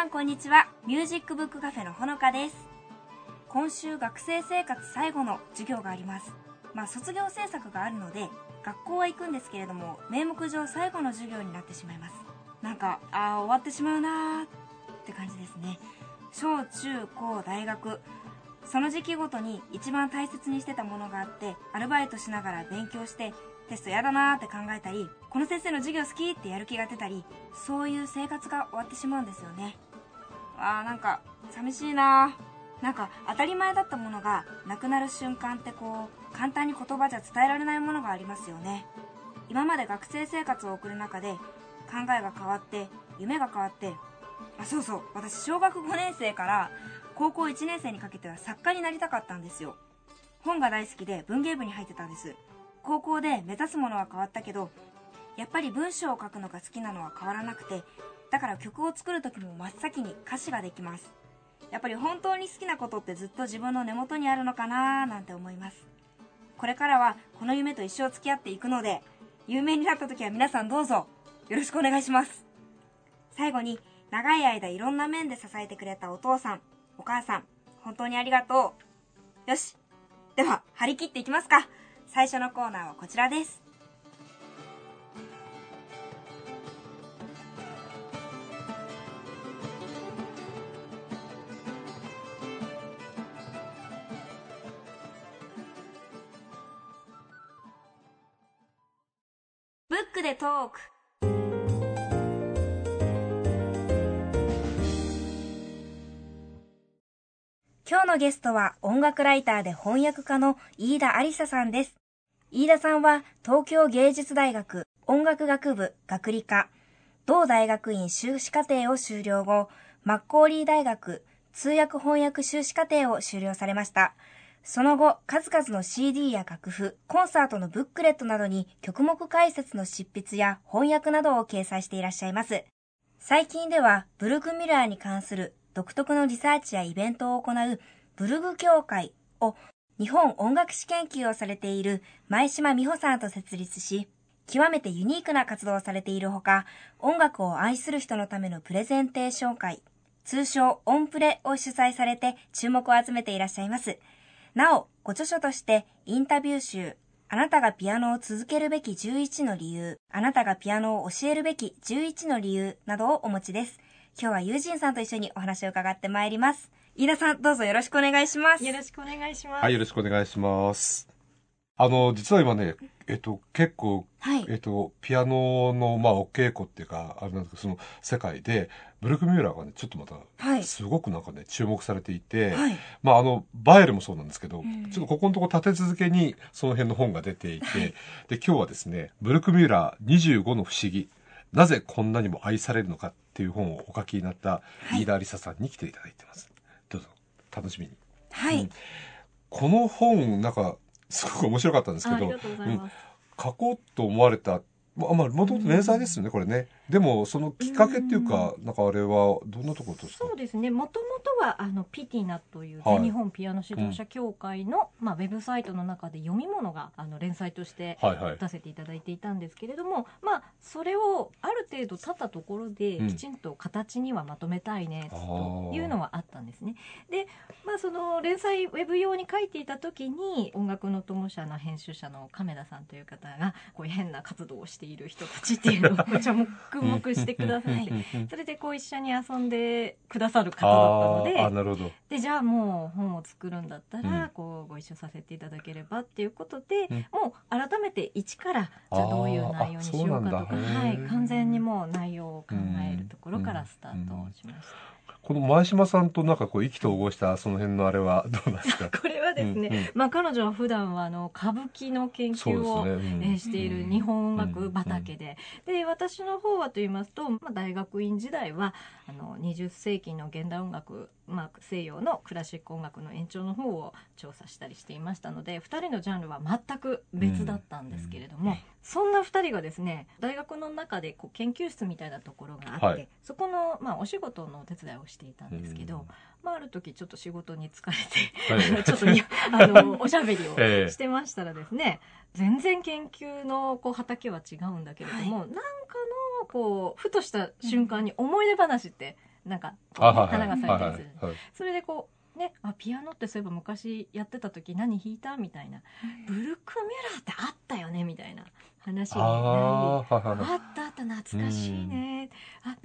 さんこんにちは。ミュージックブックカフェのほのかです。今週学生生活最後の授業があります。まあ卒業制作があるので学校は行くんですけれども名目上最後の授業になってしまいます。なんかああ終わってしまうなーって感じですね。小中高大学。その時期ごとに一番大切にしてたものがあってアルバイトしながら勉強してテストやだなーって考えたりこの先生の授業好きってやる気が出たりそういう生活が終わってしまうんですよね。あーなんか寂しいな。なんか当たり前だったものがなくなる瞬間ってこう簡単に言葉じゃ伝えられないものがありますよね。今まで学生生活を送る中で考えが変わって夢が変わってあそうそう私小学5年生から高校1年生にかけては作家になりたかったんですよ。本が大好きで文芸部に入ってたんです。高校で目指すものは変わったけどやっぱり文章を書くのが好きなのは変わらなくてだから曲を作る時も真っ先に歌詞ができます。やっぱり本当に好きなことってずっと自分の根元にあるのかなーなんて思います。これからはこの夢と一生付き合っていくので有名になった時は皆さんどうぞよろしくお願いします。最後に長い間いろんな面で支えてくれたお父さんお母さん本当にありがとう。よし。では張り切っていきますか。最初のコーナーはこちらです。クでトーク今日のゲストは音楽ライターで翻訳家の飯田ありささんです。飯田さんは東京芸術大学音楽学部学理科、同大学院修士課程を修了後、マッコーリー大学通訳翻訳修士課程を修了されました。その後、数々の CD や楽譜、コンサートのブックレットなどに曲目解説の執筆や翻訳などを掲載していらっしゃいます。最近では、ブルグミラーに関する独特のリサーチやイベントを行うブルグ協会を日本音楽史研究をされている前島美穂さんと設立し、極めてユニークな活動をされているほか、音楽を愛する人のためのプレゼンテーション会、通称オンプレを主催されて注目を集めていらっしゃいます。なお、ご著書としてインタビュー集、あなたがピアノを続けるべき11の理由、あなたがピアノを教えるべき11の理由などをお持ちです。今日は友人さんと一緒にお話を伺ってまいります。飯田さん、どうぞよろしくお願いします。よろしくお願いします。はい、よろしくお願いします。あの、実は今ね、えっと、結構、はいえっと、ピアノの、まあ、お稽古っていうか、あれなんですけど、その世界で、ブルクミューラーがね、ちょっとまた、はいすごくなんかね、注目されていて、はい。まあ、あの、バイエルもそうなんですけど、んちょっとここのとこ立て続けに、その辺の本が出ていて、で、今日はですね、ブルクミューラー25の不思議、なぜこんなにも愛されるのかっていう本をお書きになった、はい飯田ありささんに来ていただいてます。どうぞ、楽しみに。はい。うんこの本、なんか、すごく面白かったんですけどうございます。書こうと思われた、まあ、まあ、もともと連載ですよね、これね。でも、そのきっかけっていうか、なんかあれは、どんなところですか？そうですね。もともとはあのピティナというはい全日本ピアノ指導者協会の、まあウェブサイトの中で読み物があの連載としてはいはい。出せていただいていたんですけれども、まあそれをある程度経ったところでうんきちんと形にはまとめたいねあとーいうのはあったんですね。で、まあその連載ウェブ用に書いていた時に音楽の友社の編集者の亀田さんという方がこういう変な活動をしている人たちっていうのを こう着目してくださって。それでこう一緒に遊んでくださる方だったので。でじゃあもう本を作るんだったら、うんこうご一緒させていただければっていうことで、うんもう改めて一からじゃあどういう内容にしようかとか、はい完全にもう内容を考えるところからスタートをしました。この前島さんとなんかこう、意気投合したその辺のあれはどうなんですか？これはですね、うんうん。まあ、彼女は普段はあの歌舞伎の研究を、ね。うん。えーしている日本音楽畑で、で私の方はと言いますと、まあ、大学院時代はあの20世紀の現代音楽、まあ、西洋のクラシック音楽の延長の方を調査したりしていましたので2人のジャンルは全く別だったんですけれども、うんそんな2人がですね大学の中でこう研究室みたいなところがあって、はい。そこの、まあ、お仕事のお手伝いをしていたんですけど、うん。まあ、ある時ちょっと仕事に疲れてはい。ちょっとにあの おしゃべりをええ。してましたらですね、全然研究のこう畑は違うんだけれども、なんかのこうふとした瞬間に思い出話ってなんか花が咲いたりする、はいはいはい。それでこうねあピアノってそういえば昔やってた時何弾いたみたいな。ブルクミュラーってあったよねみ話になりあったあった懐かしいね、あ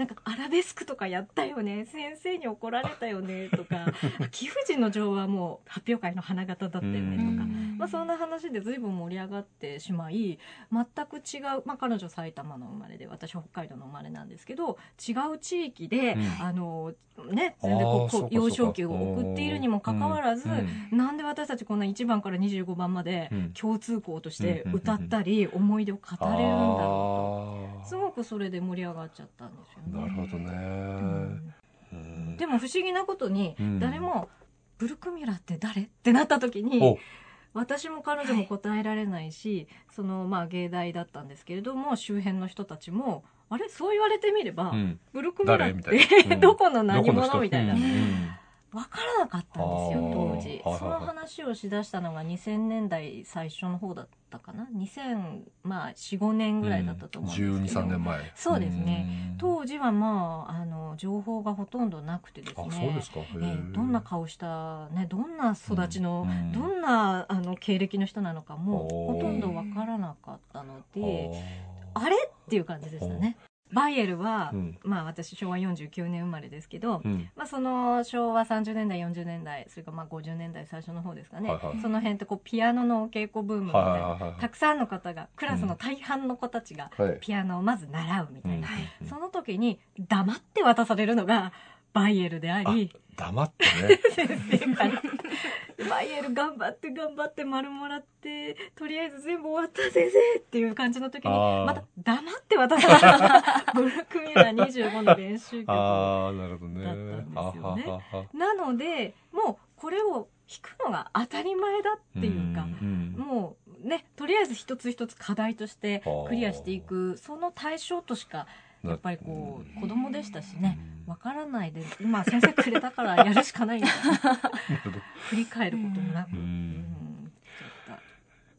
なんかアラベスクとかやったよね。先生に怒られたよね。とか。あ貴婦人の女王はもう発表会の花形だったよね。とか、うん。まあ、そんな話で随分盛り上がってしまい全く違う、まあ、彼女埼玉の生まれで私北海道の生まれなんですけど違う地域で、うん。あのね全然こう幼少期を送っているにもかかわらず、うん。なんで私たちこんな1番から25番までうん。共通項として歌ったり思い出を語れるんだろうと。あすごくそれで盛り上がっちゃったんですよね。ーなるほどね。うん。うん。でも不思議なことにうん。誰も「ブルクミュラーって誰?」ってなった時にお私も彼女も答えられないし、そのまあ芸大だったんですけれども周辺の人たちも「あれ？そう言われてみれば、うん。ブルクミュラってうん。どこの何者？みたいな、うん 分からなかったんですよ当時、はいはいはい。その話をしだしたのが2000年代最初の方だったかな？2004,5年ぐらいだったと思うんですけど、12、3年前。そうですね。うん。当時はまああの情報がほとんどなくてですあ、ねそうですか。へえ。どんな顔した、ね、どんな育ちの、うんどんなあの経歴の人なのかもほとんどわからなかったのでああれ？っていう感じでしたね。バイエルは、うん。まあ私昭和49年生まれですけど、ーうん。まあ、その昭和30年代40年代それからまあ50年代最初の方ですかね、はいはい。その辺ってこうピアノのお稽古ブームみたいな、はいはいはいたくさんの方がクラスの大半の子たちがはい。ピアノをまず習うみたいな、うん。その時に黙って渡されるのがバイエルであり黙ってね。先生から。バイエル頑張って頑張って丸もらってとりあえず全部終わった先生っていう感じの時にまた黙って渡されたブルックミュラー25の練習曲ああ、なるほどね。だったんですよね。なのでもうこれを弾くのが当たり前だっていうか、んもうねとりあえず一つ一つ課題としてクリアしていくその対象としかやっぱりこう子供でしたしねわからないで今先生くれたからやるしかないんだ 振り返ることもなく、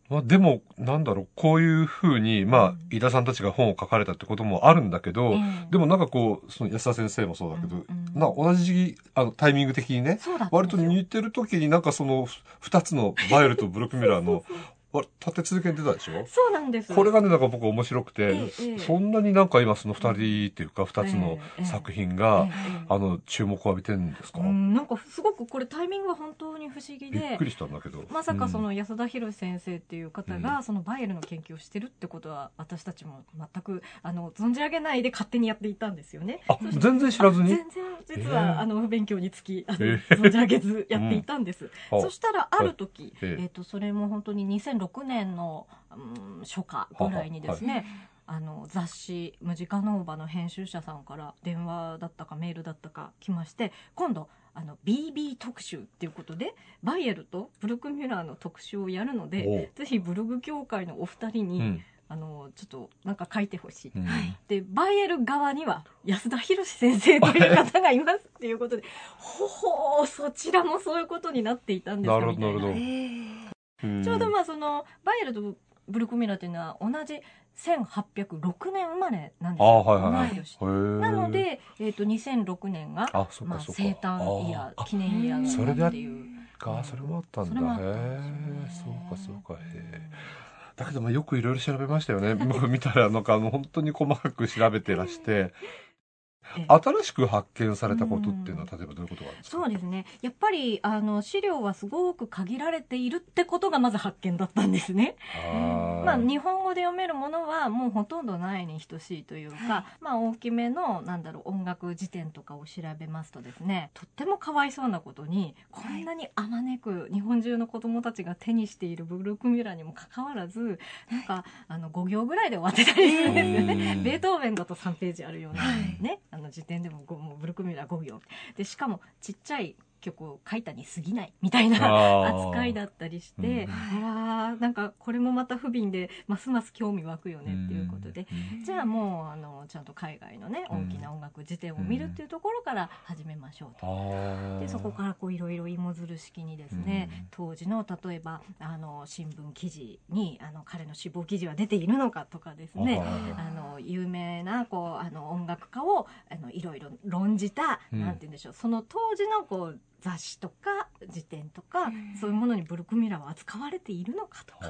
まあ、でも、なんだろう、こういうふうに、まあ、井田さんたちが本を書かれたってこともあるんだけど、でもなんかこう、その安田先生もそうだけど、うんうん。な同じあの、タイミング的にね、割と似てる時になんかその、ふ二つのバイエルとブルックミュラーの、立て続けに出たでしょ？そうなんです。これがね、なんか僕面白くて、そんなになんか今その二人っていうか、二つのええ作品が、ええあの、注目を浴びてるんですか、うんなんかすごくこれタイミングが本当に不思議でびっくりしたんだけど。まさかそうん。の安田博先生っていう方うん。がそのバイエルの研究をしてるってことは私たちも全くあの存じ上げないで勝手にやっていたんですよね。あ全然知らずに？あ全然実えは、えあの勉強につきあの、え存じ上げずやっていたんです。あそしたらある時、ええ。えっ、とそれも本当に2006年の、うん、初夏ぐらいにですね、あの雑誌「ムジカノーバ」の編集者さんから電話だったかメールだったか来まして今度あの BB 特集っていうことでバイエルとブルクミュラーの特集をやるのでぜひブログ協会のお二人に、うん。あのちょっとなんか書いてほしい。うん。でバイエル側には安田博先生という方がいますっていうことでほほーそちらもそういうことになっていたんですかみたいな。なるほどうんちょうどまあそのバイエルとブルクミュラーというのは同じ1806年生まれなんですあよ。はいはいはい。なの、で、えっと2006年がまあ。生誕イヤあー記念イヤーそれだっていう。か、それもあったんだ。へえ、そうかそうか。へえ。だけどまあよくいろいろ調べましたよね。僕 見たらなんかあの本当に細かく調べてらして。ええ。新しく発見されたことっていうのは、例えばどういうことがあるんですか？そうですね。やっぱりあの資料はすごく限られているってことがまず発見だったんですね。あー。まあ、日本語で読めるものはもうほとんどないに等しいというか、はい。まあ、大きめのなんだろう音楽辞典とかを調べますとですねとってもかわいそうなことにこんなにあまねく日本中の子どもたちが手にしているブルークミュラーにもかかわらずなんかあの5行ぐらいで終わってたりするんですよね。うんベートーベンだと3ページあるような、はい。ね、あの時点でもごもうブルックミュラー5秒でしかもちっちゃい曲を書いたに過ぎないみたいな扱いだったりして、うん。あらなんかこれもまた不憫でますます興味湧くよねっていうことで、うん。じゃあもうあのちゃんと海外のねうん。大きな音楽辞典を見るっていうところから始めましょうと。あー。でそこからこういろいろ芋づる式にですね、当時の例えばあの新聞記事にあの彼の死亡記事は出ているのかとかですねああの有名なこうあの音楽家をあのいろいろ論じた、うん。なんて言うんでしょう。その当時のこう雑誌とか辞典とか、うんそういうものにブルクミラーは扱われているのかとか。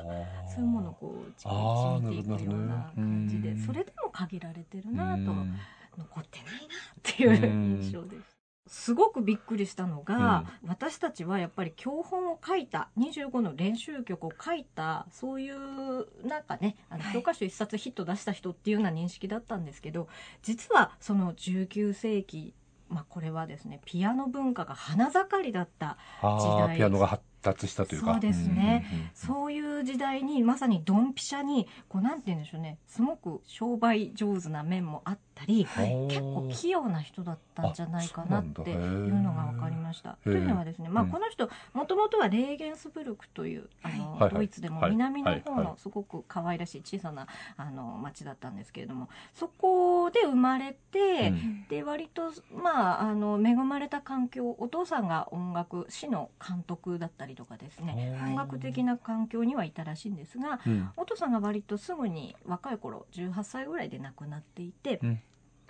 そういうものをこうじあーっくり見ていくような感じでねうん。それでも限られてるなとうん。残ってないなっていううん。印象です。すごくびっくりしたのが、私たちはやっぱり教本を書いた25の練習曲を書いたそういうなんかねあのはい。教科書一冊ヒット出した人っていうような認識だったんですけど実はその19世紀まあこれはですねピアノ文化が花盛りだったあ時代。ーピアノが発達したというか。そうですね。うんうんうん。そういう時代にまさにドンピシャにこうなんて言うんでしょうね。すごく商売上手な面もあったり、はい。結構器用な人だったんじゃないかなっていうのが分かりました。というのはですね、まあ、うん。この人もともとはレーゲンスブルクというあの、はい。はい。ドイツでもはい。南の方のすごく可愛らしい小さなあの町だったんですけれどもそこで生まれて、うん。で割とまああの恵まれた環境お父さんが音楽市の監督だったりとかですねはい音楽的な環境にはいたらしいんですがうん。お父さんが割とすぐに若い頃18歳ぐらいで亡くなっていて、うん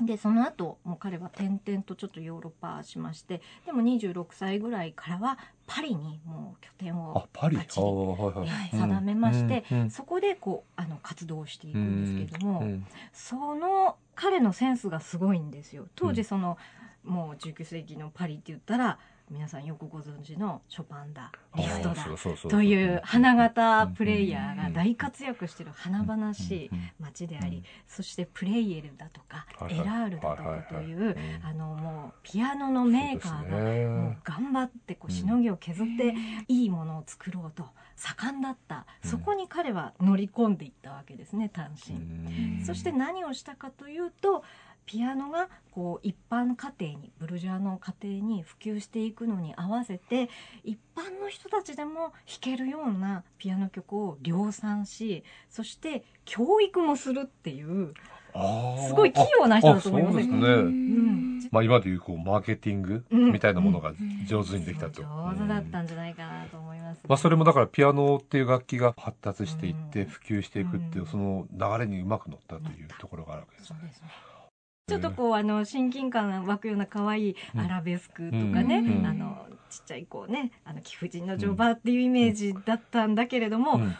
でその後もう彼は転々とちょっとヨーロッパしましてでも26歳ぐらいからはパリにもう拠点をあパリ？あバッチリーはいはい。はい定めまして、そこでこうあの活動していくんですけれども、うんその彼のセンスがすごいんですよ。当時その、もう19世紀のパリって言ったら皆さんよくご存知のショパンだリフトだという花形プレイヤーが大活躍してる華々しい街であり、うんそしてプレイエルだとか、エラールだとかという、あのもうピアノのメーカーがもう頑張ってこうしのぎを削っていいものを作ろうと盛んだった、うん。そこに彼は乗り込んでいったわけですね単身。うん。そして何をしたかというとピアノがこう一般家庭にブルジョアの家庭に普及していくのに合わせて一般の人たちでも弾けるようなピアノ曲を量産しそして教育もするっていうすごい器用な人だと思いませんかあそうですね。ん。まあ今でいうこうマーケティングうん。みたいなものが上手にできたと。上手だったんじゃないかなと思います、まあそれもだからピアノっていう楽器が発達していってうん普及していくっていううん。その流れにうまく乗ったというところがあるわけですね。ちょっとこうあの親近感湧くような可愛いアラベスクとかね、うん。あのちっちゃいこうねあの貴婦人の乗馬っていうイメージだったんだけれども、うん。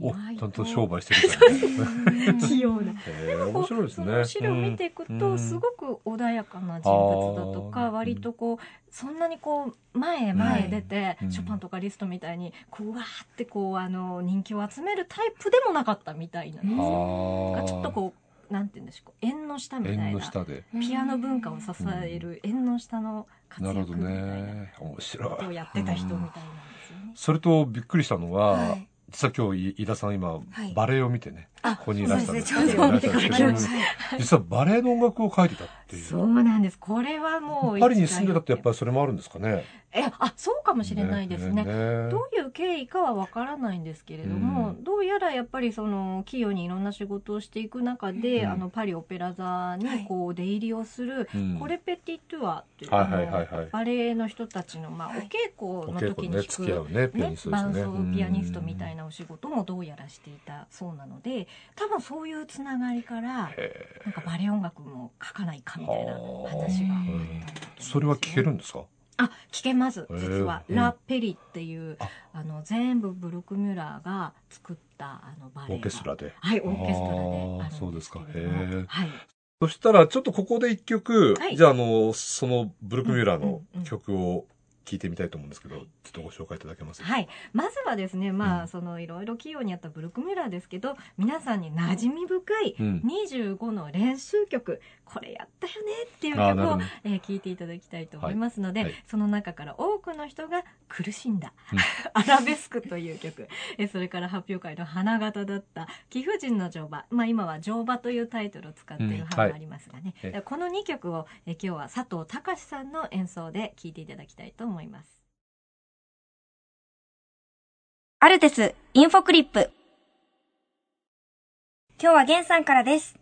おちゃんと商売してるからね。器用な。へー面白いですね。その資料を見ていくと、うん。すごく穏やかな人物だとか割とこうそんなにこう前へ前へ出て、うん。ショパンとかリストみたいにこうわーってこうあの人気を集めるタイプでもなかったみたいなんですよ。あー。ちょっとこうなんて言うんでしょう縁の下みたいな。ピアノ文化を支える縁の下の活躍みたいなね。面白い。やってた人みたいなんですよね。それとびっくりしたのは、はい実は今日飯田さん今、はいバレエを見てね、あここにいらしたんです。けど実はバレエの音楽を書いてたっていう。そうなんです。これはもうパリに住んでたってやっぱりそれもあるんですかね。えあそうかもしれないですね。ねどういう経緯かはわからないんですけれども、うん。どうやらやっぱりその企業にいろんな仕事をしていく中で、うん。あのパリオペラ座にこう出入りをする、うん。コレペティトゥアという、はいはいあのはい。はいバレエの人たちの、まあ、おはい。稽古おの時に弾く、ねね伴ね。奏ピアニストみたいなお仕事もどうやらしていたそうなので多分そういうつながりからへなんかバレエ音楽も書かないかみたいな話があったそれは聞けるんですか？あ聞けます実は、うん。ラ・ペリっていうあ。あの全部ブルクミュラーが作ったあのバレエがオーケストラで。はいオーケストラであそうですか。へーはい。そしたら、ちょっとここで一曲、はい。じゃあ、あの、そのブルックミューラーのうんうんうん曲を聴いてみたいと思うんですけど、ちょっとご紹介いただけますはい、まずはですね、まあ、うん。そのいろいろ企業にあったブルックミュラーですけど、皆さんに馴染み深いうん。25の練習曲、これやったよねっていう曲をえー聞いていただきたいと思いますので、はい。はいその中から多くの人が苦しんだ、うん。アラベスクという曲、えーそれから発表会の花形だった貴婦人の乗馬、まあ今は乗馬というタイトルを使っているうん派もありますがね、はいでこの2曲を、えー今日は佐藤隆さんの演奏で聴いていただきたいと思います。アルテスインフォクリップ。今日はゲンさんからです。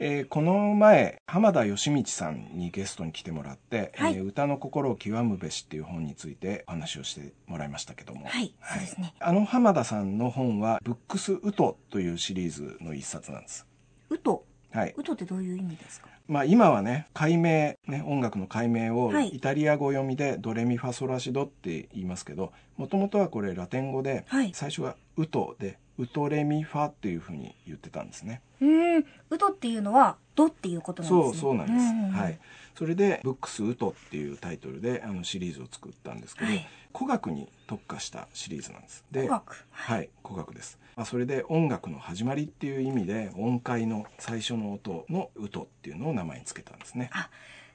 えーこの前浜田義道さんにゲストに来てもらって「はいえー歌の心を極むべし」っていう本についてお話をしてもらいましたけども、はい、そうですね。あの浜田さんの本は「ブックスウト」というシリーズの一冊なんです。ウト？はいウトってどういう意味ですか？まあ、今はね解明ね音楽の解明をはいイタリア語読みでドレミファソラシドって言いますけどもともとはこれラテン語ではい。最初はウトでウトレミファっていうふうに言ってたんですね。うーん。ウトっていうのは、ドっていうことなんですね。そうそうなんです、んはい。それで「ブックスウト」っていうタイトルであのシリーズを作ったんですけど、はい。古楽に特化したシリーズなんです。で。はい古楽です、まあ、それで音楽の始まりっていう意味で音階の最初の音の「ウト」っていうのを名前につけたんですね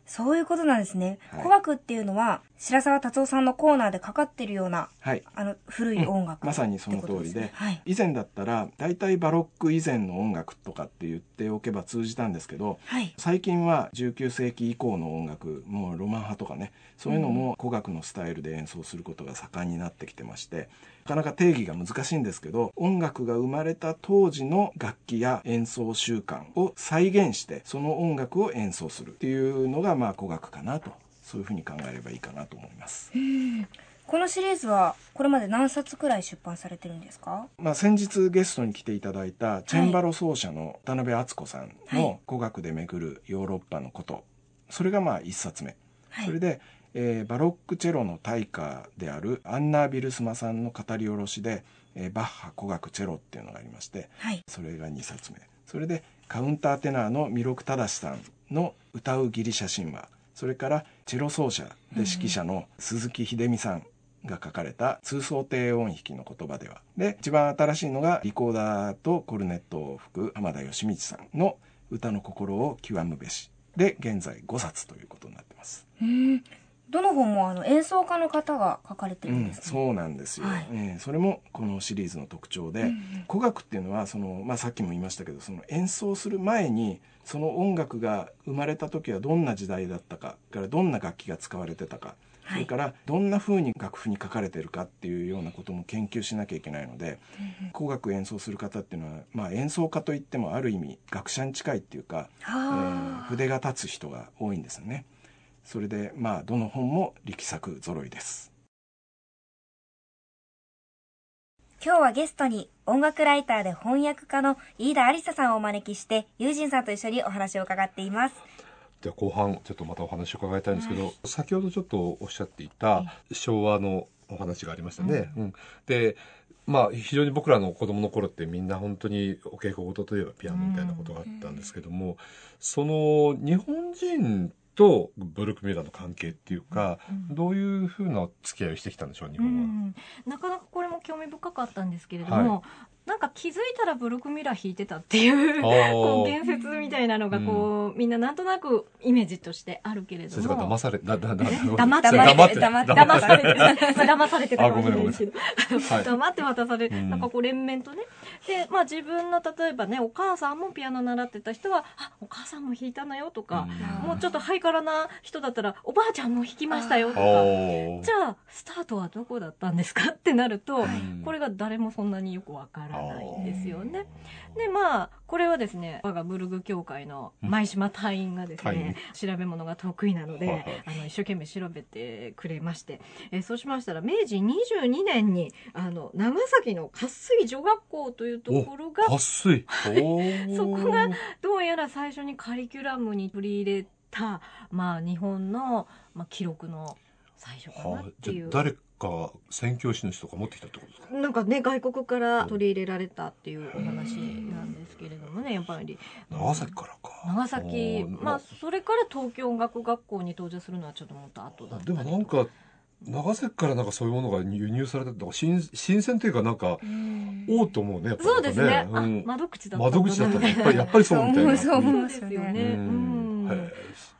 そういうことなんですね。はい古楽っていうのは、白沢達夫さんのコーナーでかかってるような、はいあの、古い音楽、まさにその通りではい。以前だったら大体バロック以前の音楽とかって言っておけば通じたんですけどはい。最近は19世紀以降の音楽もうロマン派とかねそういうのも古楽のスタイルで演奏することが盛んになってきてましてなかなか定義が難しいんですけど音楽が生まれた当時の楽器や演奏習慣を再現してその音楽を演奏するっていうのがまあ古楽かなとそういうふうに考えればいいかなと思います。このシリーズは、これまで何冊くらい出版されてるんですか？まあ、先日ゲストに来ていただいたチェンバロ奏者の渡辺敦子さんはい。の古楽で巡るヨーロッパのこと。それがまあ一冊目。はい。それで、えーバロックチェロの大家であるアンナ・ビルスマさんの語り下ろしで、えーバッハ古楽チェロっていうのがありましてはい。それが2冊目それでカウンターテナーの弥勒忠さんの歌うギリシャ神話それからチェロ奏者で指揮者の鈴木秀美さんが書かれた通奏低音弾きの言葉ではで一番新しいのがリコーダーとコルネットを吹く浜田義道さんの歌の心を極むべしで現在5冊ということになってます。うーん。どの本もあの演奏家の方が書かれてうんん、るですね。そうなんですよ、はいえーそれもこのシリーズの特徴で、うんうん古楽っていうのはその、まあ、さっきも言いましたけどその演奏する前にその音楽が生まれた時はどんな時代だったかからどんな楽器が使われてたか、そはい。れからどんな風に楽譜に書かれてるかっていうようなことも研究しなきゃいけないのでうんうん古楽演奏する方っていうのは、まあ、演奏家といってもある意味学者に近いっていうか、えーはあ。筆が立つ人が多いんですよね。それでまあどの本も力作揃いです。今日はゲストに音楽ライターで翻訳家の飯田ありささんをお招きして、友人さんと一緒にお話を伺っています。じゃあ後半ちょっとまたお話を伺いたいんですけど、先ほどちょっとおっしゃっていた昭和のお話がありましたね。うんでまあ非常に僕らの子供の頃ってみんな本当にお稽古事といえばピアノみたいなことがあったんですけども、その日本人とブルックミューラーの関係っていうか、うんどういうふうな付き合いをしてきたんでしょう日う本は。ん、なかなかこれも興味深かったんですけれども、はなんか気づいたらブルクミラー弾いてたっていうこう伝説みたいなのがこう、みんななんとなくイメージとしてあるけれど先生騙されだだだ黙って黙って黙って。騙されて騙されてたかもしれないけど。はい。黙って渡される、うん。なんかこう連綿とねでまあ自分の例えばねお母さんもピアノ習ってた人はあお母さんも弾いたのよとか、うん。もうちょっとハイカラな人だったらおばあちゃんも弾きましたよとかじゃあスタートはどこだったんですかってなると、うんこれが誰もそんなによくわからないんですよね。でまあこれはですね我がブルグ協会の前島隊員がですね、調べ物が得意なので、はいはい。あの一生懸命調べてくれまして、えーそうしましたら明治22年にあの長崎の渇水女学校というところが撥水。そこがどうやら最初にカリキュラムに取り入れた、まあ、日本の、まあ、記録の最初かなはあ、っていう。か宣教師の人が持ってきたってことですか？なんかね外国から取り入れられたっていうお話なんですけれどもねやっぱり。長崎からか。長崎。まあそれから東京音楽学校に登場するのはちょっともっと後だったでもなんか長崎からなんかそういうものが輸入されたって新新鮮というかなんかうん。おおと思うねやっぱりそうですね。あうん。窓口だったん窓口だったね。ねやっぱりやっぱりそうみたいな。そう思うますよね。ですよねうん。へえ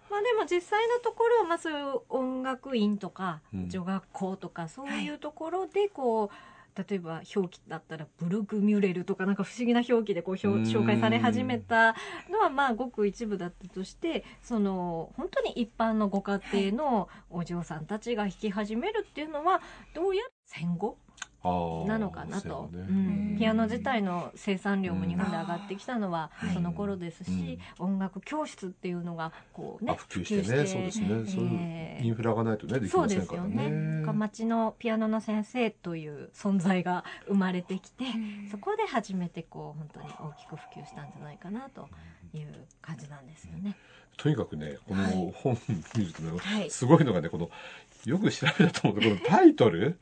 まあでも実際のところはまあそういう音楽院とかうん。女学校とかそういうところでこう、例えば表記だったらブルグミュレルとかなんか不思議な表記でこう紹介され始めたのはまあごく一部だったとしてその本当に一般のご家庭のお嬢さんたちが弾き始めるっていうのはどうやら戦後なのかなと、ね。うん。ピアノ自体の生産量も日本で上がってきたのはうん。その頃ですし、音楽教室っていうのがこうねあ普及してね。そうですね。そういうインフラがないとねできませんからですよね。ね町のピアノの先生という存在が生まれてきて、そこで初めてこう本当に大きく普及したんじゃないかなという感じなんですよね。とにかくねこの本見るとね、はい。すごいのがねこのよく調べたと思うけどこの タイトル？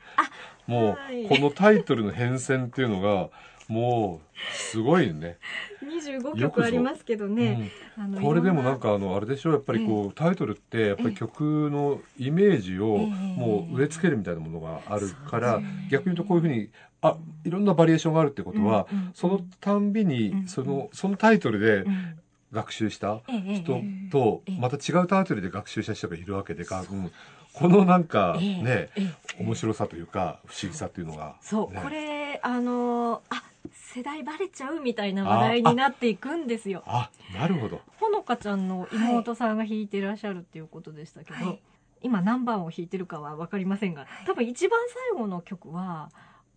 もう、はい。このタイトルの変遷っていうのがもうすごいね、25よくぞ曲ありますけどね、う。ん。これでもなんいかあのあれでしょ？やっぱりこう、タイトルってやっぱり曲のイメージをええ。もう植え付けるみたいなものがあるから、そうですね。逆に言うとこういうふうにあいろんなバリエーションがあるってことは、うんうん。そのたんびに、うん。そのそのタイトルでうん学習した人とええ。また違うタイトルで学習した人がいるわけでか、う。ん。このなんかええね、ええ。面白さというか不思議さっていうのが、そう、ね。これあのあ世代バレちゃうみたいな話題になっていくんですよ。あなるほど。ほのかちゃんの妹さんが弾いてらっしゃるっていうことでしたけど、はい。今何番を弾いてるかは分かりませんが多分一番最後の曲は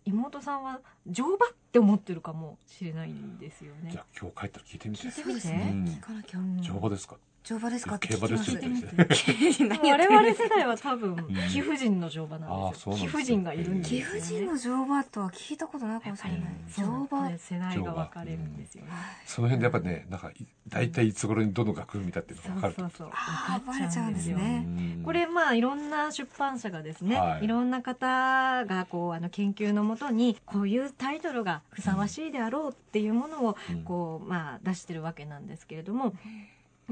妹さんは乗馬って思ってるかもしれないんですよね。じゃ。あ今日帰ったら聞いてみて。聞いてみて。そうですね、うん聞かなきゃうん。乗馬ですか？乗馬ですか？って競馬です聞よきます我々世代は多分ん。貴婦人の乗馬なんですよ。貴婦人がいるんです。貴婦人の乗馬とは聞いたことないかもしれない乗馬ね世代が分かれるんですよね。その辺でやっぱりねなんかい大体いつ頃にどの楽譜見たっていうのが分かるそうそう。そう。あー分かっちゃうんですよ。バレちゃうんですね。うん。これまあいろんな出版社がですね、はい。い、ろんな方がこうあの研究のもとにこういうタイトルがふさわしいであろうっていうものをうん。こうまあ出してるわけなんですけれども。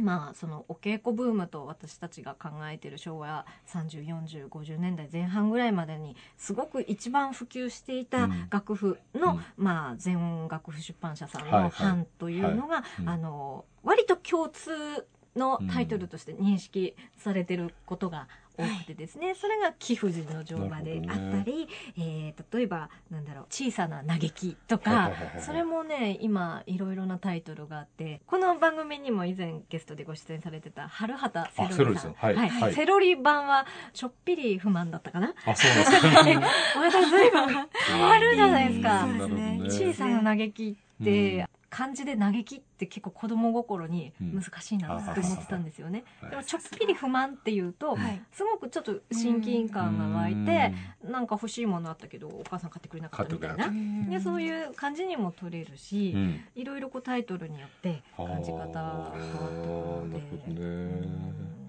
まあそのお稽古ブームと私たちが考えている昭和304050年代前半ぐらいまでにすごく一番普及していたうん。楽譜の、うん。まあ全音楽譜出版社さんの版というのが、うん。あの割と共通のタイトルとして認識されてることが多くてですね、それが貴婦人の乗馬であったり、えー例えばなんだろう小さな嘆きとか、はいはいはいはいそれもね今いろいろなタイトルがあってこの番組にも以前ゲストでご出演されてた春畑セロリさん。あセロリさん。はいはいセロリ版はちょっぴり不満だったかな。あそうなんですか。また。随分変わるじゃないですか。そうですね。小さな嘆きって、うん漢字で嘆きって結構子供心に難しいなって思ってたんですよね、うんでもちょっぴり不満っていうと、はい。すごくちょっと親近感が湧いて、なんか欲しいものあったけどお母さん買ってくれなかったみたいな。でそういう感じにも取れるし、うん。いろいろこうタイトルによって感じ方が変わってくるので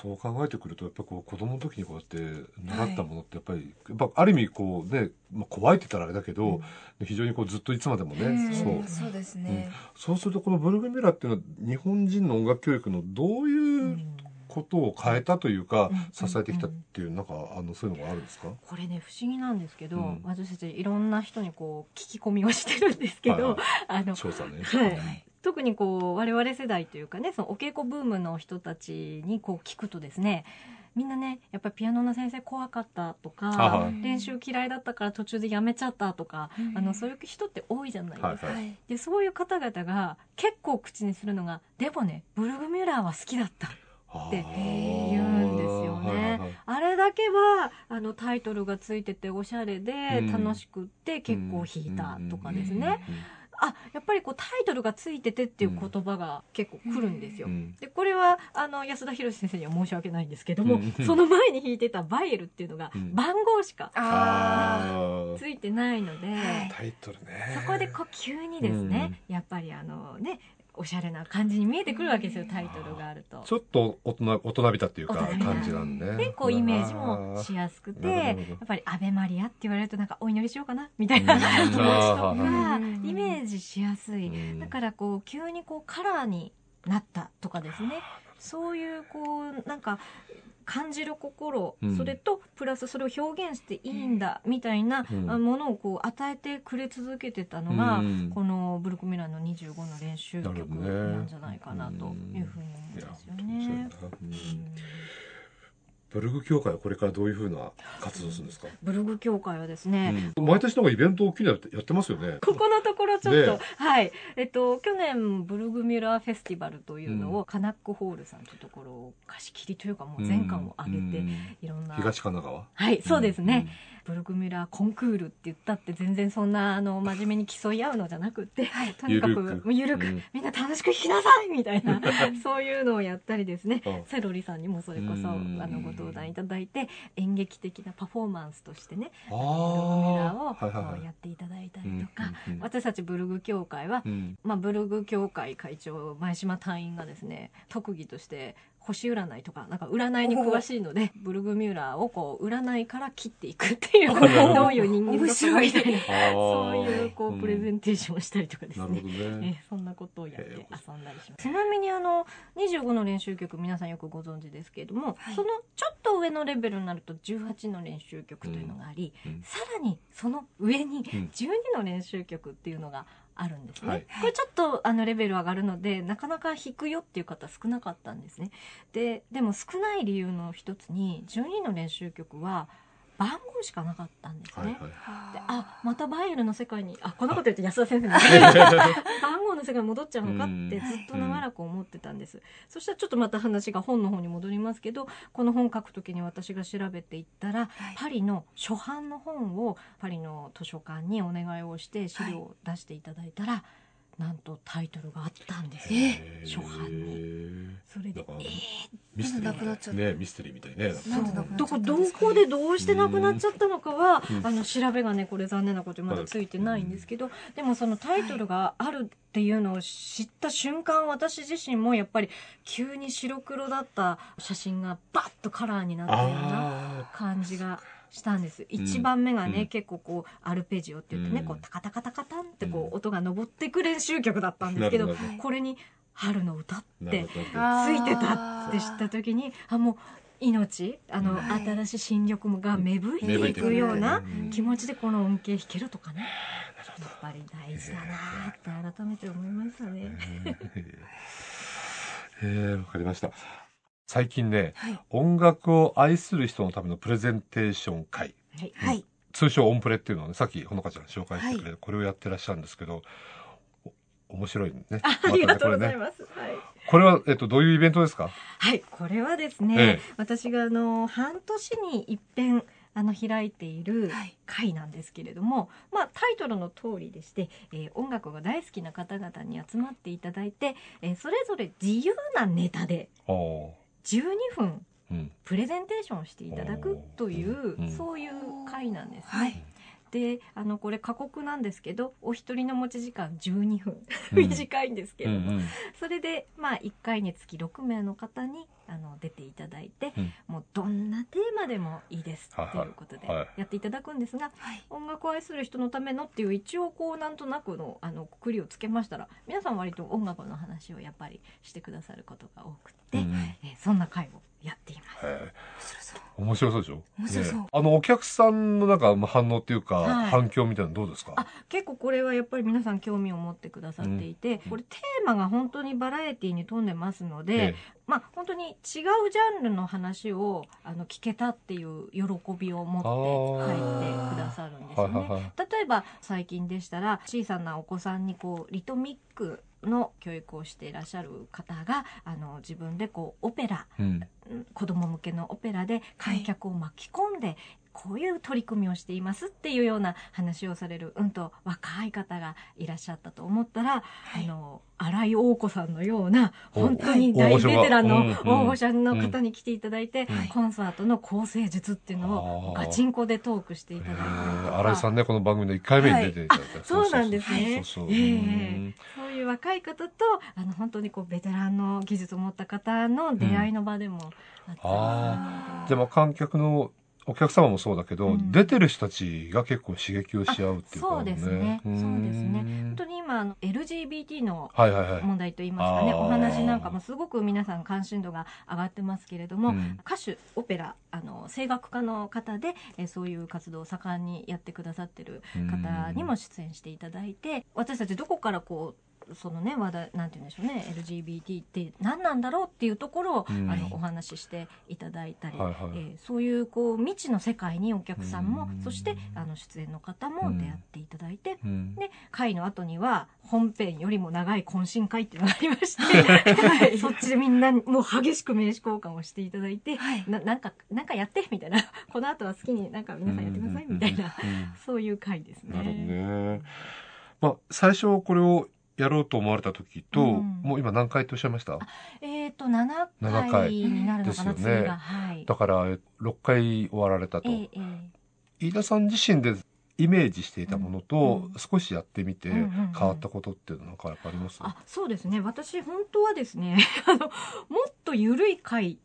そう考えてくるとやっぱこう子供の時にこうやって習ったものってやっぱり、やっぱある意味こうね、まあ、怖いって言ったらあれだけど、非常にこうずっといつまでもね、うんそう。そうですね、そうするとこのブルグミュラーっていうのは日本人の音楽教育のどういうことを変えたというか、うん。支えてきたっていうなんかあのそういうのがあるんですか、これね不思議なんですけど、うん。私たちいろんな人にこう聞き込みをしてるんですけど、はいはい。あの調査ね、はい特にこう我々世代というかねそのお稽古ブームの人たちにこう聞くとですねみんなねやっぱりピアノの先生怖かったとか、あはい。練習嫌いだったから途中でやめちゃったとか、うん。あのそういう人って多いじゃないですか。はいはい。でそういう方々が結構口にするのが「でもねブルグミュラーは好きだった」って言うんですよね。はいはいはいあれだけはあのタイトルがついてておしゃれでうん。楽しくって結構弾いたとかですね、うんあやっぱりこうタイトルがついててっていう言葉が結構来るんですよ。うん。でこれはあの安田博先生には申し訳ないんですけども、うん。その前に弾いてたバイエルっていうのがうん。番号しかああー。ついてないので、はいタイトルね。そこでこう急にですね、やっぱりあのねおしゃれな感じに見えてくるわけですよタイトルがあると。ちょっと大人大人びたっていうか感じなんで、でこうイメージもしやすくてやっぱり「アベマリア」って言われるとなんかお祈りしようかなみたいなうん。気持ちとかうんイメージしやすい。うん。だからこう急にこうカラーになったとかですね。そういうこうなんか感じる心、うん。それとプラスそれを表現していいんだみたいなものをこう与えてくれ続けてたのが、うん。このブルックミラーの25の練習曲なんじゃないかなというふうに思うんですよね。ブルグ協会はこれからどういうふうな活動するんですか、ブログ協会はですね、うん。毎年なんかイベント大きいのやってやってますよね。ここのところちょっと、ねはい。えっと、去年、ブルグミュラーフェスティバルというのを、うん。カナックホールさんというところを貸し切りというか、もう全館を挙げて、うん。いろんな。東神奈川？はい、そうですね。ブルグミュラーコンクールって言ったって全然そんな、あの、真面目に競い合うのじゃなくて、とにかく、ゆるく。もうゆるく、うん。みんな楽しく弾きなさいみたいな、そういうのをやったりですね。うん。セロリさんにもそれこそ、あうん。の、ご登壇いただいて、演劇的なパフォーマンスとしてね、あブルグミュラーを、はいはいはい。やっていただいたりとか、うんうん私たちブルグ協会は、うん。まあ、ブルグ協会会長前島隊員がですね特技として星占いとかなんか占いに詳しいのでブルグミュラーをこう占いから切っていくっていうど。ういう人間面白いみたいなあーそういうこううんプレゼンテーションをしたりとかですなるほどね。ねえそんなことをやって遊んだりします。ちなみにあの25の練習曲皆さんよくご存知ですけれども、はい。そのちょっと上のレベルになると18の練習曲というのがあり、うん。さらにその上にうん。12の練習曲っていうのがあるんですね、はい。これちょっとあのレベル上がるのでなかなか弾くよっていう方少なかったんですね。ででも少ない理由の一つに12の練習曲は番号しかなかったんですね、はいはい。であ。またバイエルの世界にあこんなこと言って安田先生に 番号の世界に戻っちゃうのかってずっと長らく思ってたんです、そしたらちょっとまた話が本の方に戻りますけどこの本書く時に私が調べていったらはい。パリの初版の本をパリの図書館にお願いをして資料を出していただいたら、なんとタイトルがあったんです。よ、へー初版に。それでえーミステリなんでなくなっちゃったーねミステリーみたいね。どこどこでどうしてなくなっちゃったのかは、うん。あの調べがねこれ残念なことにまだついてないんですけど、でもそのタイトルがあるっていうのを知った瞬間私自身もやっぱり急に白黒だった写真がバッとカラーになったようなあ感じがしたんです。1番目がね、うん。結構こうアルペジオって言ってね、うん。こうタカタカタカタンってこうん。う音が昇ってく練習曲だったんですけどどこれに「春の歌」ってついてたって知った時にあもう命あの、はい。新しい新緑が芽吹いていくようなうん気持ちでこの音程弾けるとかねやっぱり大事だなって改めて思いましたね。えー、わかりました最近ねはい。音楽を愛する人のためのプレゼンテーション会。はい、はい。通称オンプレっていうのをねさっきほのかちゃん紹介してくれて、これをやってらっしゃるんですけどお面白いね。あ ありがとうございます。はいこれね。これは、えっと、どういうイベントですか？はい、これはですね、ええ。私があの半年に一遍あの開いているはい。会なんですけれども、まあ、タイトルの通りでして、えー音楽が大好きな方々に集まっていただいて、えーそれぞれ自由なネタで12分うん。プレゼンテーションしていただくという、うん。そういう会なんですね。はいであのこれ過酷なんですけどお一人の持ち時間12分。うん。短いんですけうんれども、うんそれでまあ1回につき6名の方にあの出ていただいて、うん。もうどんなテーマでもいいですはいはい。ということではい。やっていただくんですが、はい。音楽を愛する人のためのっていう一応こうなんとなくのあのくくりをつけましたら皆さん割と音楽の話をやっぱりしてくださることが多くって、うんうん。えーそんな会をやっています。へ面白そうー面白そうでしょ？面白そう。ねあのお客さんのなんかまあ反応っていうか、はい。反響みたいなのどうですか？あ結構これはやっぱり皆さん興味を持ってくださっていて、これテーマが本当にバラエティに富んでますので、えまあ本当に違うジャンルの話をあの聞けたっていう喜びを持って書いてくださるんですよね。はいはいはい。例えば最近でしたら小さなお子さんにこうリトミックの教育をしていらっしゃる方があの自分でこうオペラうん。うん子供向けのオペラで観客を巻き込んで、こういう取り組みをしていますっていうような話をされるうんと若い方がいらっしゃったと思ったら、い。あの新井大子さんのようなお本当に大ベテランの大御所が。うん大御所の方に来ていただいて、うん。コンサートの構成術っていうのをガチンコでトークしていただいたりとか新井さんね、この番組の1回目に出ていただいた。そうなんですね。そういう若い方とあの本当にこうベテランの技術を持った方の出会いの場でもあったりあでも観客のお客様もそうだけど、うん。出てる人たちが結構刺激をし合うっていうか、そうですね。ん。そうですね。本当に今 LGBT のはいはいはい。問題といいますかね、あー。お話なんかもすごく皆さん関心度が上がってますけれども、うん。歌手オペラあの声楽家の方で、えーそういう活動を盛んにやってくださってる方にも出演していただいて私たちどこからこうそのね話題なんて言うんでしょうね LGBT って何なんだろうっていうところを、うん。あのお話ししていただいたり、はいはい。えーそういうこう未知の世界にお客さんも、うん。そしてあの出演の方も出会っていただいて、うん。で会の後には本編よりも長い懇親会っていうのがありまして、そっちでみんなもう激しく名刺交換をしていただいて、はい。ななんかなんかやってみたいな。この後は好きになんか皆さんやってくださいみたいな、うんそういう会ですね。なるほどね。まあ、最初これをやろうと思われた時と、うん。もう今何回とおっしゃいました？えっ、と7 7回回になるのかな、ですよね。はい。だからえ6回終わられたと。えええ飯田さん自身でイメージしていたものと、うん。少しやってみてうんうんうん。変わったことっていうのはなんかあります、あそうですね。私本当はですね あのもっと緩い回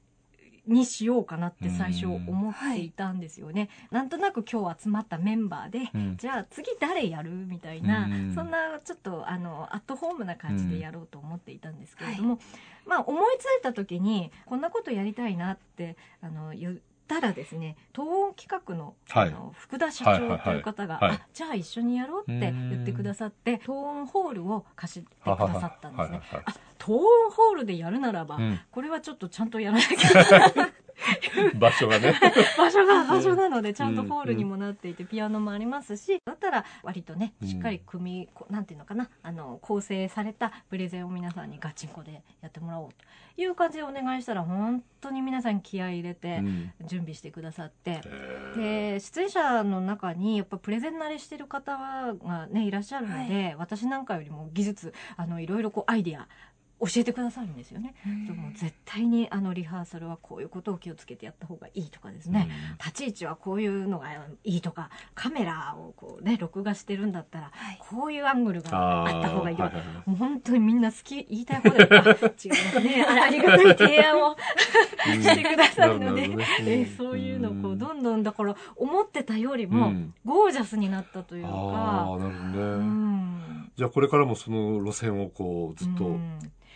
にしようかなって最初思ってい。たんですよね、なんとなく今日集まったメンバーでうん。じゃあ次誰やる？みたいな、うん。そんなちょっとあのアットホームな感じでやろうと思っていたんですけれども、まあ思いついた時にこんなことやりたいなってあの言ったらですね東音企画の,、はい。あの福田社長という方が、あじゃあ一緒にやろうって言ってくださって東音ホールを貸してくださったんですね。東音ホールでやるならば、うん。これはちょっとちゃんとやらなきゃ 場所がね。場所が場所なのでちゃんとホールにもなっていてピアノもありますしだったら割とねうん。しっかり組みこなんていうのかなあの構成されたプレゼンを皆さんにガチンコでやってもらおうという感じでお願いしたら本当に皆さん気合い入れてうん。準備してくださって。で出演者の中にやっぱプレゼン慣れしてる方がねいらっしゃるので、私なんかよりも技術あのいろいろこうアイディア教えてくださるんですよね。でも絶対にあのリハーサルはこういうことを気をつけてやった方がいいとかですね、立ち位置はこういうのがいいとかカメラをこうね録画してるんだったらはい。こういうアングルがあった方がいいとか、はいはいはい。もう本当にみんな好き言いたいことで あ違いますねありがたい提案をしてくださるので、なるほどね。えーそういうのをこうどんどんだから思ってたよりうもん。ゴージャスになったというあか、あなるほどね、うん。じゃあこれからもその路線をこうずっと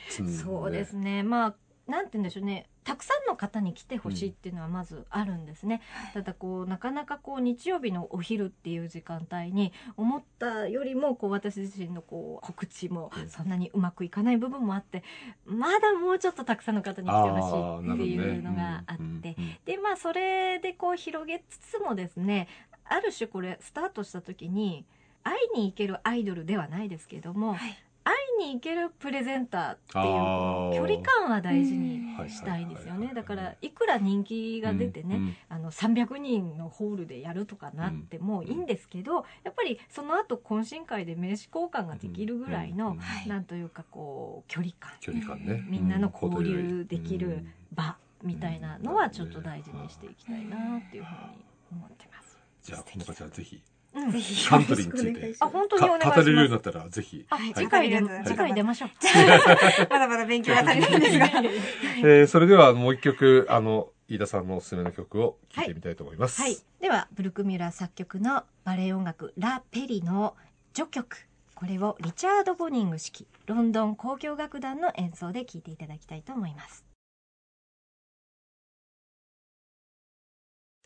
そうですね。まあなんて言うんでしょうね。たくさんの方に来てほしいっていうのはまずあるんですね、ただこうなかなかこう日曜日のお昼っていう時間帯に思ったよりもこう私自身のこう告知もうん。そんなにうまくいかない部分もあってまだもうちょっとたくさんの方に来てほしいっていうのがあって、でまあそれでこう広げつつもですねある種これスタートした時に会いに行けるアイドルではないですけども、はい会いに行けるプレゼンターっていう距離感は大事にうん。したいんですよね。だからいくら人気が出てね、うん。あの300人のホールでやるとかなってもいいんですけど、やっぱりその後懇親会で名刺交換ができるぐらいの、うん。はい。なんというかこう距離感。距離感ね、みんなのう交流できるうん場みたいなのはちょっと大事にしていきたいなっていうふうに思ってます。じゃあほのかちゃんぜひうんぜひカントリーについてあ本当にお願いしかます。語れるようになったらぜひ、あはい次回ではい次回出ましょう。まだまだ勉強が足りないんですが。えーそれではもう一曲あの飯田さんのおすすめの曲を聴いてみたいと思います、はい。では、ブルクミュラー作曲のバレエ音楽、ラ・ペリの序曲。これをリチャード・ボニング式、ロンドン交響楽団の演奏で聴いていただきたいと思います。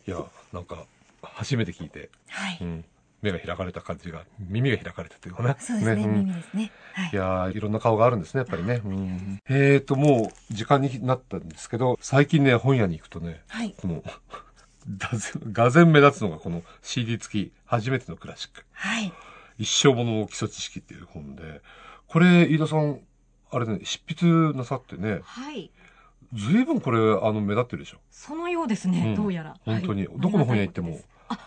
いやなんか初めて聞いて、はい。うん、目が開かれた感じが耳が開かれたというかねそうですね、うん耳ですね。はいい。やーいろんな顔があるんですねやっぱりね、うん、えーともう時間になったんですけど最近ね本屋に行くとねはい。この がぜがぜん目立つのがこの CD 付き初めてのクラシックはい。一生もの基礎知識っていう本でこれ飯田さんあれね執筆なさってねはい。随分これあの目立ってるでしょ？そのようですね、うん。どうやら。本当に、はいどこの本屋行っても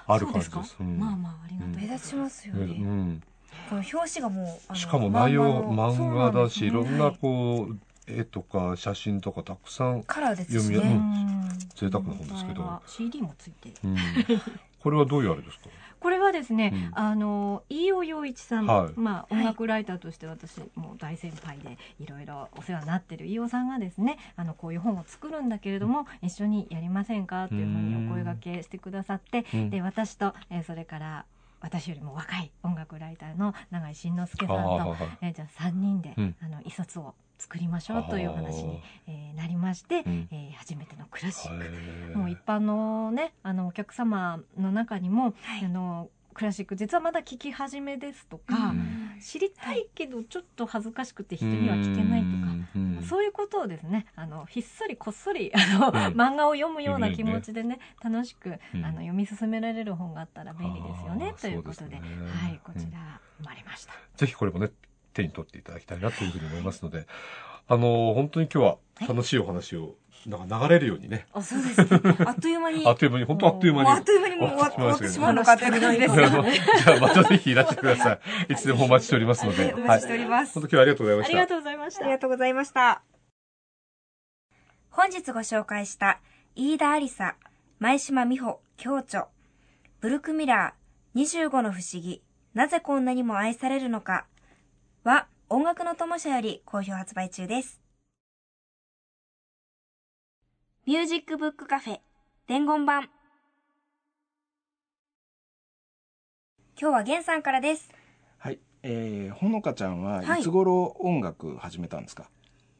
ある感じです。そうか？うん。まあまあありがとう目立ちますようね。ん、この表紙がもう、しかも内容の漫画だし、いろんなはいこう絵とか写真とかたくさん、カラーですし読みね。うん。贅沢な本ですけど。CD もついてる。うん、これはどういうあれですか？これはですね、うん。あの飯尾陽一さん、はい。まあ、音楽ライターとして私もう大先輩でいろいろお世話になってる飯尾さんがですねあのこういう本を作るんだけれども一緒にやりませんかっていうふうにお声掛けしてくださってうん。で私と、えーそれから私よりも若い音楽ライターの永井慎之介さんと、えーじゃあ3人で、うん。あの一冊を作りましょうというお話に、えーなりまして、うん。えー初めてのクラシック。もう一般のねあのお客様の中にも、はい。あのクラシック実はまだ聞き始めですとか、うん。知りたいけどちょっと恥ずかしくて人には聞けないとか。うん。そういうことをですねあのひっそりこっそりあの、うん。漫画を読むような気持ちでね楽しく、うん。あの読み進められる本があったら便利ですよねということで。ねはいこちら生まれました。ぜひこれもね、手に取っていただきたいなというふうに思いますので、あの、本当に今日は楽しいお話を、なんか流れるようにね、あそうですね。あっという間に。あっという間に、本当あっという間に。あっという間にもう終わってしまうのかという感じです あが。のじゃあまたぜひいらしてください。いつでもお待ちしておりますので。お待ちしております。本当今日はありがとうございました。ありがとうございましたありが。とうございました。本日ご紹介した、飯田ありさ、前島美穂、共著、ブルクミラー、25の不思議、なぜこんなにも愛されるのか、は、音楽の友社より好評発売中です。ミュージックブックカフェ、伝言版。今日はゲンさんからです。はい、えー、ほのかちゃんははいいつ頃音楽始めたんですか、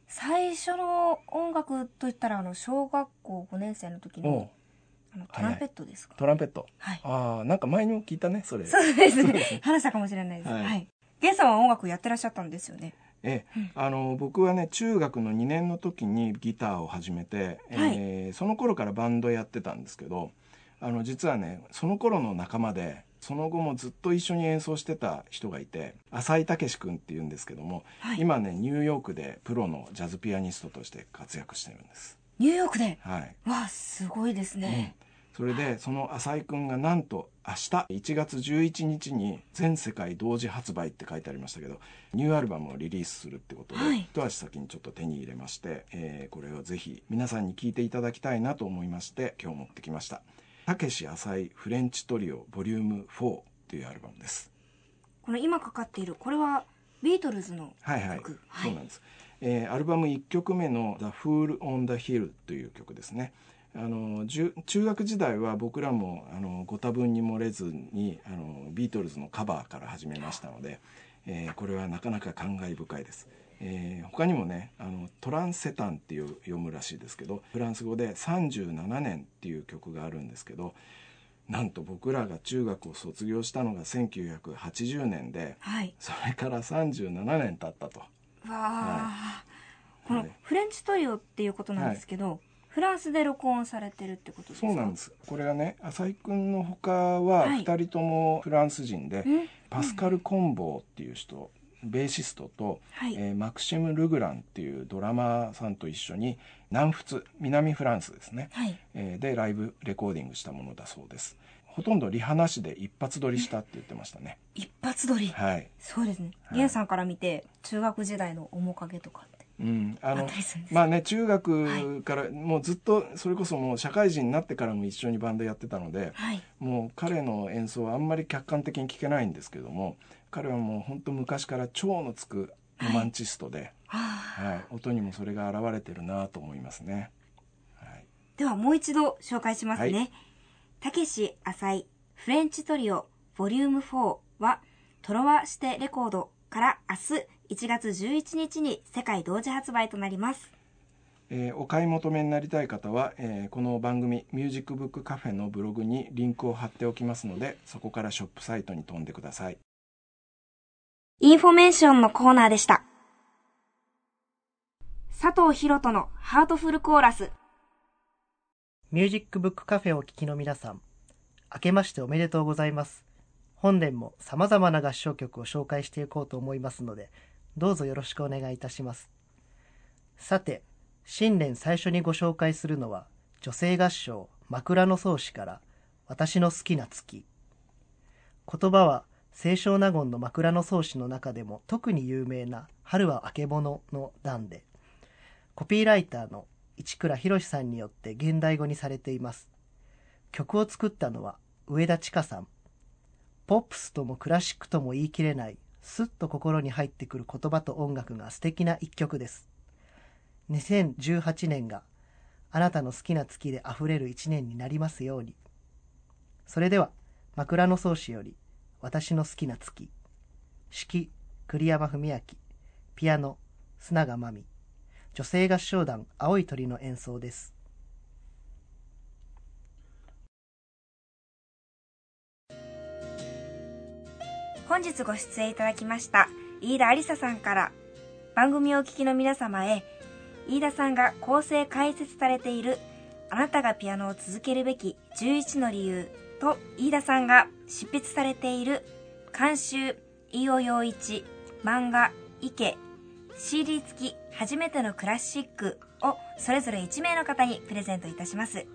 最初の音楽といったら、あの、小学校5年生の時の、あの、トランペットですか？トランペットはい。ああなんか前にも聞いたねそれ そうですね。話したかもしれないです。ははいい。ゲンさんは音楽やってらっしゃったんですよね。ええうんあの僕はね中学の2年の時にギターを始めて、えーその頃からバンドやってたんですけどあの実はねその頃の仲間でその後もずっと一緒に演奏してた人がいて浅井武君っていうんですけども、はい。今ねニューヨークでプロのジャズピアニストとして活躍してるんです。ニューヨークで？はいわあ、すごいですね。それでその浅井君がなんと明日1月11日に全世界同時発売って書いてありましたけどニューアルバムをリリースするってことで、はい。一足先にちょっと手に入れまして、えーこれをぜひ皆さんに聴いていただきたいなと思いまして今日持ってきました「たけし浅井フレンチトリオボリューム4というアルバムです。この今かかっている、これはビートルズのはいはい、曲。そうなんです、えーアルバム1曲目の「The Fool on the Hill」という曲ですねあの中学時代は僕らもあのご多分に漏れずにあのビートルズのカバーから始めましたので、えーこれはなかなか感慨深いです、えー他にもねあのトランセタンっていう読むらしいですけどフランス語で37年っていう曲があるんですけどなんと僕らが中学を卒業したのが1980年ではい。それから37年経ったと。わあ、このはい。フレンチトリオっていうことなんですけど、フランスで録音されてるってことですか？そうなんです。これがね、浅井くんの他ははい二人ともフランス人で、うんパスカル・コンボーっていう人、ベーシストと、はい。えーマクシム・ルグランっていうドラマーさんと一緒に南仏、南フランスですね、はい。えーでライブレコーディングしたものだそうです。ほとんどリハなしで一発撮りしたって言ってましたね。一発撮り？はい。そうですね。はいゲンさんから見て、中学時代の面影とか。うん、あのまあね中学からもうずっとそれこそもう社会人になってからも一緒にバンドやってたのではい。もう彼の演奏はあんまり客観的に聴けないんですけども彼はもう本当昔から超のつくロマンチストで、はあはい。音にもそれが現れてるなと思いますね。はい。ではもう一度紹介しますはね。たけし浅井フレンチトリオボリューム4はトロワシテレコードから明日1月11日に世界同時発売となります。えーお買い求めになりたい方は、えーこの番組「ミュージックブックカフェ」のブログにリンクを貼っておきますのでそこからショップサイトに飛んでください。インフォメーションのコーナーでした。佐藤博人のハートフルコーラス。ミュージックブックカフェをお聞きの皆さん、明けましておめでとうございます。本年も様々な合唱曲を紹介していこうと思いますので、どうぞよろしくお願いいたします。さて、新年最初にご紹介するのは、女性合唱枕草子から、私の好きな月。言葉は清少納言の枕草子の中でも特に有名な春はあけぼのの段で、コピーライターの市倉博さんによって現代語にされています。曲を作ったのは上田千佳さん。ポップスともクラシックとも言い切れない、スッと心に入ってくる言葉と音楽が素敵な一曲です。2018年があなたの好きな月で溢れる一年になりますように。それでは、枕草子より、私の好きな月。指揮、栗山文明。ピアノ、須永真美。女性合唱団、青い鳥の演奏です。本日ご出演いただきました飯田ありささんから番組をお聞きの皆様へ飯田さんが構成解説されているあなたがピアノを続けるべき11の理由と飯田さんが執筆されている監修飯尾陽一漫画池 CD 付き初めてのクラシックをそれぞれ1名の方にプレゼントいたします。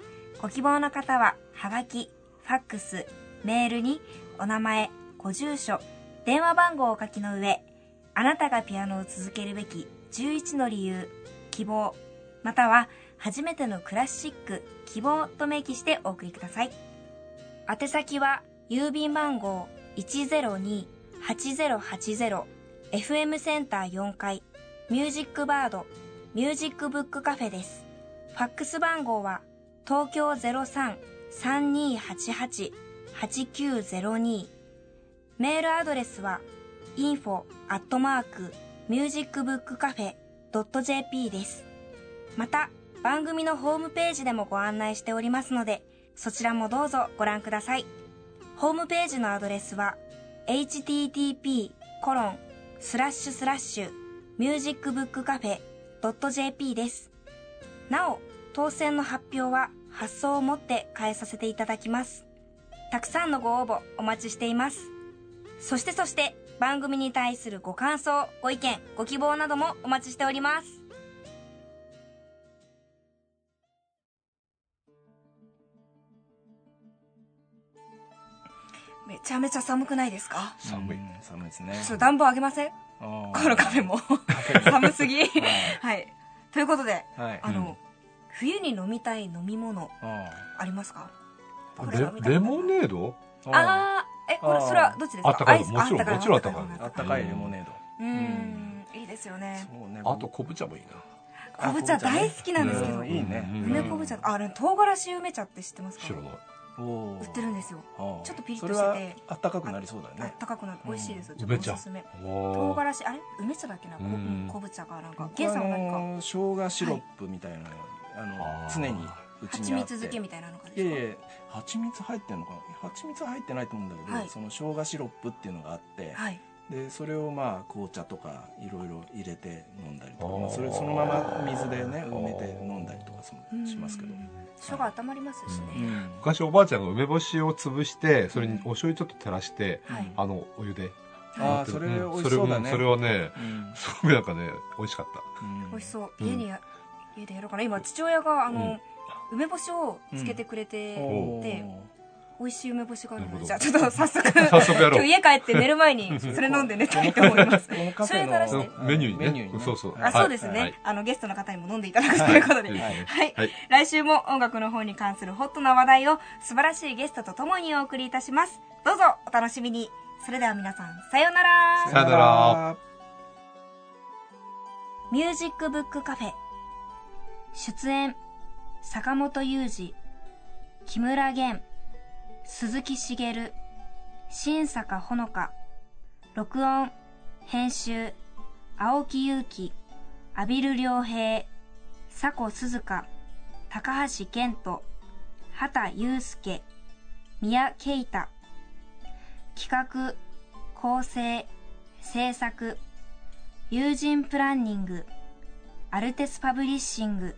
ご希望の方ははがきファックスメールにお名前ご住所、電話番号を書きの上、あなたがピアノを続けるべき11の理由、希望、または初めてのクラシック、希望と明記してお送りください。宛先は郵便番号102-8080 FM センター4階ミュージックバードミュージックブックカフェです。ファックス番号は東京03-3288-8902メールアドレスは info.musicbookcafe.jp です。また、番組のホームページでもご案内しておりますので、そちらもどうぞご覧ください。ホームページのアドレスは http コロンスラッシュスラッシュ musicbookcafe.jp です。なお、当選の発表は発送をもって返させていただきます。たくさんのご応募お待ちしています。そしてそして番組に対するご感想、ご意見、ご希望などもお待ちしております。めちゃめちゃ寒くないですか？寒い。うん。寒いですね。ちょっと暖房上げません？あこのカフェも。寒すぎ。はい。ということで、ーはい。あの、冬に飲みたい飲み物あありますか？こレモネード？ーああー、え、これ、それはどっちですか？あったかいもちろんあったかいもちろんあったかい。あったかいレモネード。うーん、いいですよね。そうね。あと昆布茶もいいな。昆布茶大好きなんですけど、うん。いいね。うん。梅昆布茶、あ、あれ、唐辛子梅茶って知ってますか？知らない。売ってるんですよ。ちょっとピリッとしてて。それはあったかくなりそうだよあっねたかくなって美味しいですよ。ちょっとおすすめ。唐辛子、あれ？梅茶だっけな？昆布茶かなんか。僕ゲンさんは何か、あの生姜シロップみたいなのあの常にうち蜂にあって。蜜漬けみたいなのがですかいやいや蜂蜜入ってんのかな？蜂蜜は入ってないと思うんだけど、はいその生姜シロップっていうのがあって、はい。でそれをまあ紅茶とかいろいろ入れて飲んだりとか、それそのまま水でね埋めて飲んだりとかしますけど、生姜温まりますしうね。ん昔おばあちゃんが梅干しを潰して、それにお醤油ちょっと照らして、はい。あの、お湯で。ああそれ美味しそうだねそれもそれはね、うんすごいなんかね、美味しかった。うん美味しそう。うん家にや、家でやろうかな。今、父親が、あのうん、梅干しをつけてくれて、おでー美味しい梅干しがあるので、じゃあちょっと 早速、早速やろう。今日家帰って寝る前にそれ飲んで寝たいと思います。それからしてのメニューにね。メニューにね。そうそう。あはい。そうですね、はい。あの、ゲストの方にも飲んでいただくということで。はい。はい。はい。来週も音楽の方に関するホットな話題を素晴らしい。ゲストとともにお送りい。たします。どうぞお楽しみに。それでは皆さん、さようなら。さよならミュージックブックカフェ。出演、坂本雄二、木村玄、鈴木茂、新坂ほのか、録音、編集、青木祐希、阿比留良平、佐古鈴香、高橋健人、畑祐介、宮慶太、企画、構成、制作、友人プランニング、アルテスパブリッシング、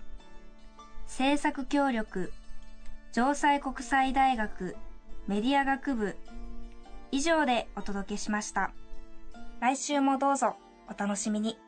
制作協力、城西国際大学メディア学部、以上でお届けしました。来週もどうぞお楽しみに。